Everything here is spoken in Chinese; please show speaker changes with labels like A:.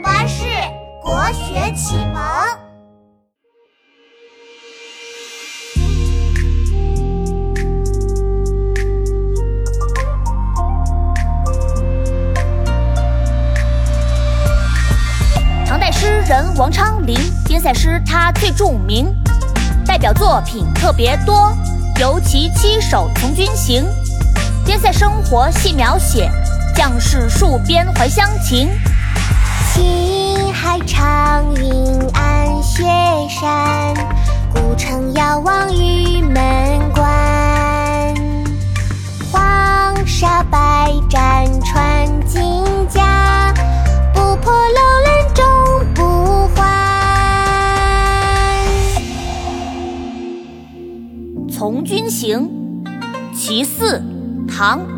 A: 巴士国学启蒙。
B: 唐代诗人王昌龄边塞诗他最著名，代表作品特别多，尤其七首《从军行》，边塞生活细描写，将士戍边怀乡情。
C: 青海长云暗雪山，孤城遥望玉门关。黄沙百战穿金甲，不破楼兰终不还。
B: 《从军行》其四，唐。